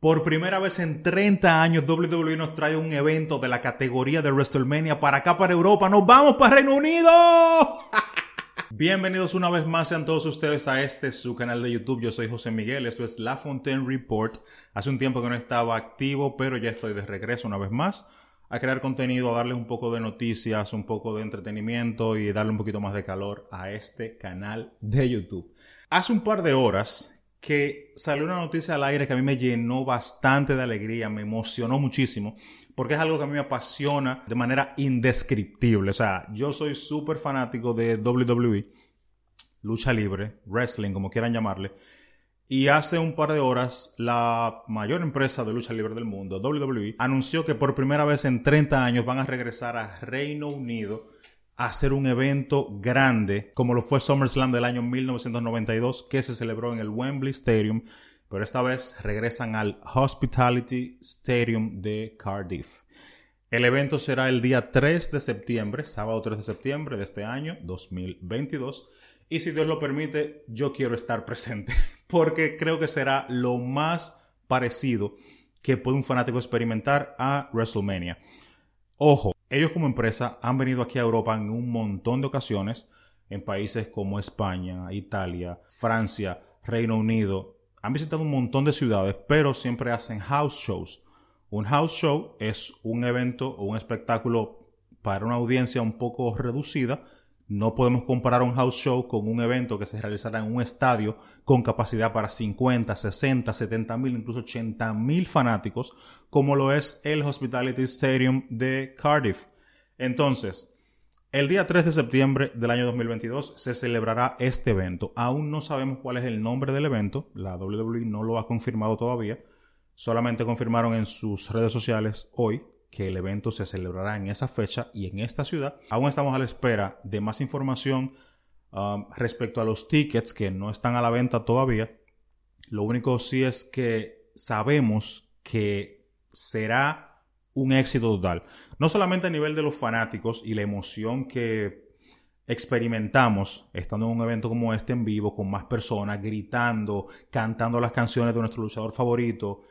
Por primera vez en 30 años, WWE nos trae un evento de la categoría de WrestleMania para acá, para Europa. ¡Nos vamos para Reino Unido! Bienvenidos una vez más sean todos ustedes a este su canal de YouTube. Yo soy José Miguel, esto es La Fontaine Report. Hace un tiempo que no estaba activo, pero ya estoy de regreso una vez más a crear contenido, a darles un poco de noticias, un poco de entretenimiento y darle un poquito más de calor a este canal de YouTube. Hace un par de horas que salió una noticia al aire que a mí me llenó bastante de alegría, me emocionó muchísimo, porque es algo que a mí me apasiona de manera indescriptible. O sea, yo soy súper fanático de WWE, lucha libre, wrestling, como quieran llamarle. Y hace un par de horas, la mayor empresa de lucha libre del mundo, WWE, anunció que por primera vez en 30 años van a regresar a Reino Unido hacer un evento grande como lo fue SummerSlam del año 1992 que se celebró en el Wembley Stadium, pero esta vez regresan al Hospitality Stadium de Cardiff. El evento será el día 3 de septiembre, sábado 3 de septiembre de este año 2022. Y si Dios lo permite, yo quiero estar presente, porque creo que será lo más parecido que puede un fanático experimentar a WrestleMania. Ojo, ellos como empresa han venido aquí a Europa en un montón de ocasiones, en países como España, Italia, Francia, Reino Unido. Han visitado un montón de ciudades, pero siempre hacen house shows. Un house show es un evento o un espectáculo para una audiencia un poco reducida no podemos comparar un house show con un evento que se realizará en un estadio con capacidad para 50, 60, 70 mil, incluso 80 mil fanáticos, como lo es el Hospitality Stadium de Cardiff. Entonces, el día 3 de septiembre del año 2022 se celebrará este evento. Aún no sabemos cuál es el nombre del evento, la WWE no lo ha confirmado todavía, solamente confirmaron en sus redes sociales hoy que el evento se celebrará en esa fecha y en esta ciudad. Aún estamos a la espera de más información um, respecto a los tickets que no están a la venta todavía. Lo único sí es que sabemos que será un éxito total. No solamente a nivel de los fanáticos y la emoción que experimentamos estando en un evento como este en vivo con más personas gritando, cantando las canciones de nuestro luchador favorito,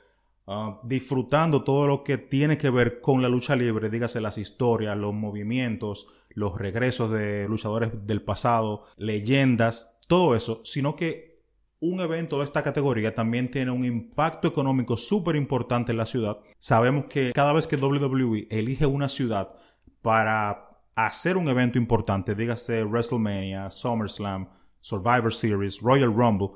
Ah, disfrutando todo lo que tiene que ver con la lucha libre, dígase las historias, los movimientos, los regresos de luchadores del pasado, leyendas, todo eso, sino que un evento de esta categoría también tiene un impacto económico súper importante en la ciudad. Sabemos que cada vez que WWE elige una ciudad para hacer un evento importante, dígase WrestleMania, SummerSlam, Survivor Series, Royal Rumble,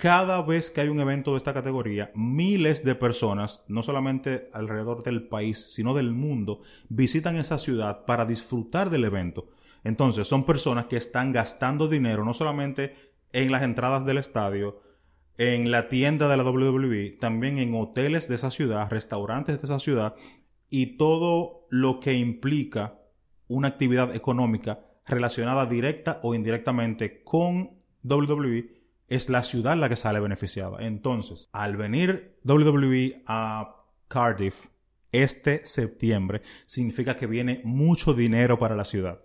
cada vez que hay un evento de esta categoría, miles de personas, no solamente alrededor del país, sino del mundo, visitan esa ciudad para disfrutar del evento. Entonces, son personas que están gastando dinero no solamente en las entradas del estadio, en la tienda de la WWE, también en hoteles de esa ciudad, restaurantes de esa ciudad y todo lo que implica una actividad económica relacionada directa o indirectamente con WWE es la ciudad la que sale beneficiada. Entonces, al venir WWE a Cardiff este septiembre, significa que viene mucho dinero para la ciudad.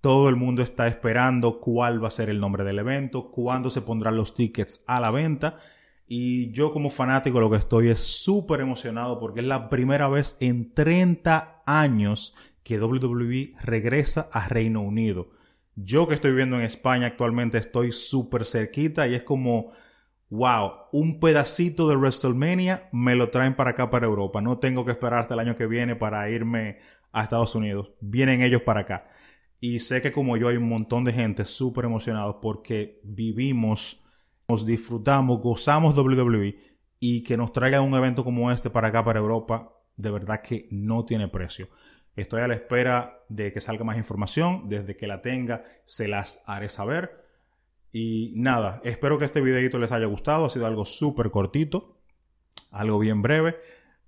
Todo el mundo está esperando cuál va a ser el nombre del evento, cuándo se pondrán los tickets a la venta. Y yo como fanático lo que estoy es súper emocionado porque es la primera vez en 30 años que WWE regresa a Reino Unido. Yo que estoy viviendo en España actualmente estoy súper cerquita y es como, wow, un pedacito de WrestleMania me lo traen para acá, para Europa. No tengo que esperar hasta el año que viene para irme a Estados Unidos. Vienen ellos para acá. Y sé que como yo hay un montón de gente súper emocionados porque vivimos, nos disfrutamos, gozamos WWE y que nos traigan un evento como este para acá, para Europa, de verdad que no tiene precio. Estoy a la espera de que salga más información. Desde que la tenga, se las haré saber. Y nada, espero que este videito les haya gustado. Ha sido algo súper cortito, algo bien breve.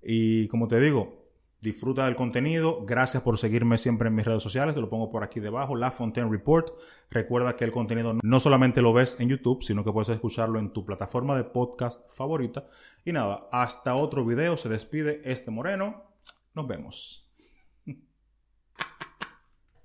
Y como te digo, disfruta del contenido. Gracias por seguirme siempre en mis redes sociales. Te lo pongo por aquí debajo, La Fontaine Report. Recuerda que el contenido no solamente lo ves en YouTube, sino que puedes escucharlo en tu plataforma de podcast favorita. Y nada, hasta otro video. Se despide este Moreno. Nos vemos.